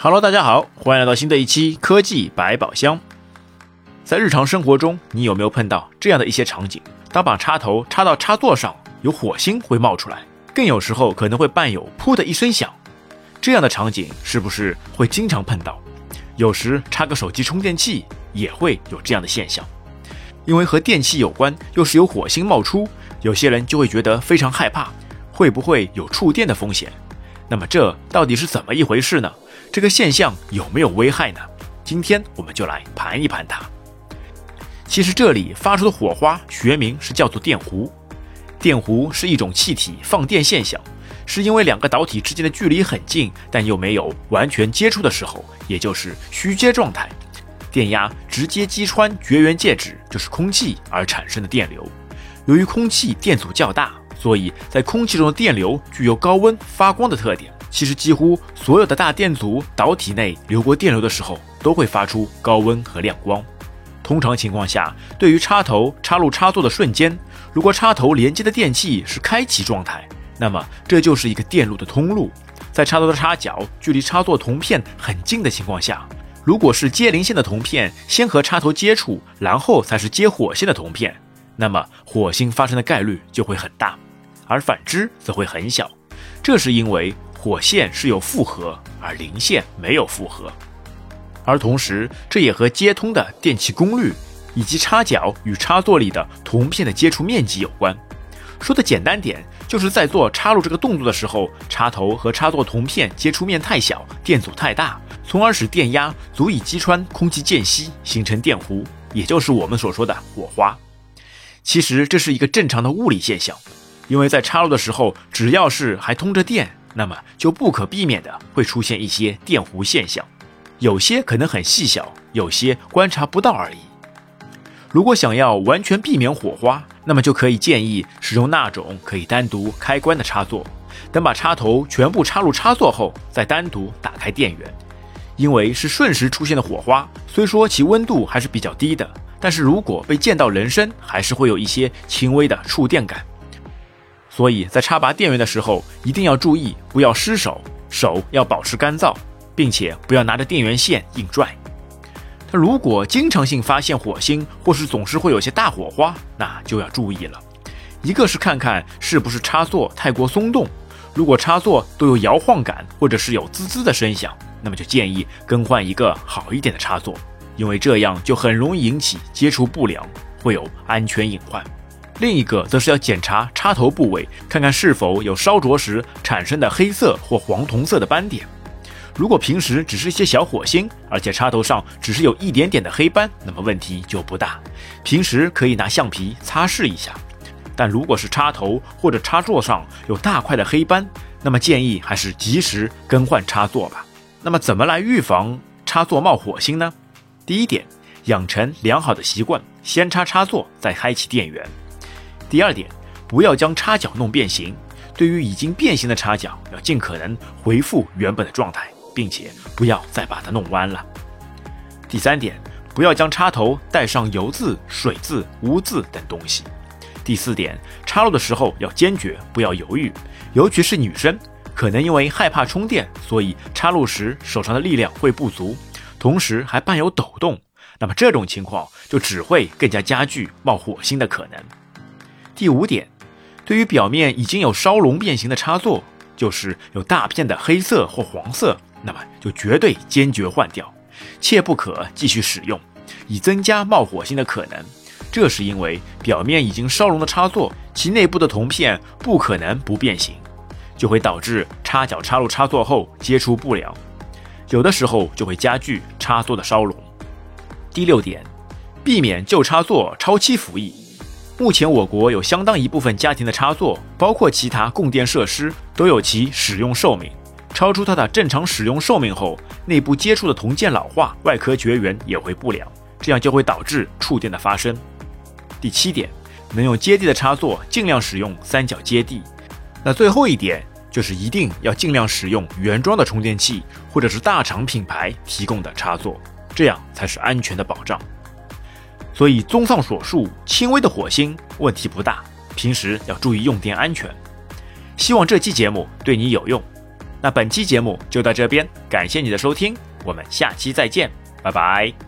Hello，大家好，欢迎来到新的一期科技百宝箱。在日常生活中，你有没有碰到这样的一些场景？当把插头插到插座上，有火星会冒出来，更有时候可能会伴有“噗”的一声响。这样的场景是不是会经常碰到？有时插个手机充电器也会有这样的现象，因为和电器有关，又是有火星冒出，有些人就会觉得非常害怕，会不会有触电的风险？那么这到底是怎么一回事呢？这个现象有没有危害呢？今天我们就来盘一盘它。其实这里发出的火花学名是叫做电弧，电弧是一种气体放电现象，是因为两个导体之间的距离很近，但又没有完全接触的时候，也就是虚接状态，电压直接击穿绝缘介质，就是空气而产生的电流。由于空气电阻较大，所以在空气中的电流具有高温发光的特点。其实几乎所有的大电阻导体内流过电流的时候，都会发出高温和亮光。通常情况下，对于插头插入插座的瞬间，如果插头连接的电器是开启状态，那么这就是一个电路的通路。在插头的插角距离插座铜片很近的情况下，如果是接零线的铜片先和插头接触，然后才是接火线的铜片，那么火星发生的概率就会很大，而反之则会很小。这是因为。火线是有负荷，而零线没有负荷，而同时这也和接通的电气功率以及插脚与插座里的铜片的接触面积有关。说的简单点，就是在做插入这个动作的时候，插头和插座铜片接触面太小，电阻太大，从而使电压足以击穿空气间隙，形成电弧，也就是我们所说的火花。其实这是一个正常的物理现象，因为在插入的时候，只要是还通着电。那么就不可避免的会出现一些电弧现象，有些可能很细小，有些观察不到而已。如果想要完全避免火花，那么就可以建议使用那种可以单独开关的插座。等把插头全部插入插座后，再单独打开电源。因为是瞬时出现的火花，虽说其温度还是比较低的，但是如果被溅到人身，还是会有一些轻微的触电感。所以在插拔电源的时候，一定要注意不要失手，手要保持干燥，并且不要拿着电源线硬拽。它如果经常性发现火星，或是总是会有些大火花，那就要注意了。一个是看看是不是插座太过松动，如果插座都有摇晃感，或者是有滋滋的声响，那么就建议更换一个好一点的插座，因为这样就很容易引起接触不良，会有安全隐患。另一个则是要检查插头部位，看看是否有烧灼时产生的黑色或黄铜色的斑点。如果平时只是一些小火星，而且插头上只是有一点点的黑斑，那么问题就不大。平时可以拿橡皮擦拭一下。但如果是插头或者插座上有大块的黑斑，那么建议还是及时更换插座吧。那么怎么来预防插座冒火星呢？第一点，养成良好的习惯，先插插座，再开启电源。第二点，不要将插脚弄变形。对于已经变形的插脚，要尽可能恢复原本的状态，并且不要再把它弄弯了。第三点，不要将插头带上油渍、水渍、污渍等东西。第四点，插入的时候要坚决，不要犹豫，尤其是女生，可能因为害怕充电，所以插入时手上的力量会不足，同时还伴有抖动。那么这种情况就只会更加加剧冒火星的可能。第五点，对于表面已经有烧熔变形的插座，就是有大片的黑色或黄色，那么就绝对坚决换掉，切不可继续使用，以增加冒火星的可能。这是因为表面已经烧熔的插座，其内部的铜片不可能不变形，就会导致插脚插入插座后接触不良，有的时候就会加剧插座的烧熔。第六点，避免旧插座超期服役。目前，我国有相当一部分家庭的插座，包括其他供电设施，都有其使用寿命。超出它的正常使用寿命后，内部接触的铜件老化，外壳绝缘也会不良，这样就会导致触电的发生。第七点，能用接地的插座，尽量使用三角接地。那最后一点，就是一定要尽量使用原装的充电器，或者是大厂品牌提供的插座，这样才是安全的保障。所以，综上所述，轻微的火星问题不大，平时要注意用电安全。希望这期节目对你有用。那本期节目就到这边，感谢你的收听，我们下期再见，拜拜。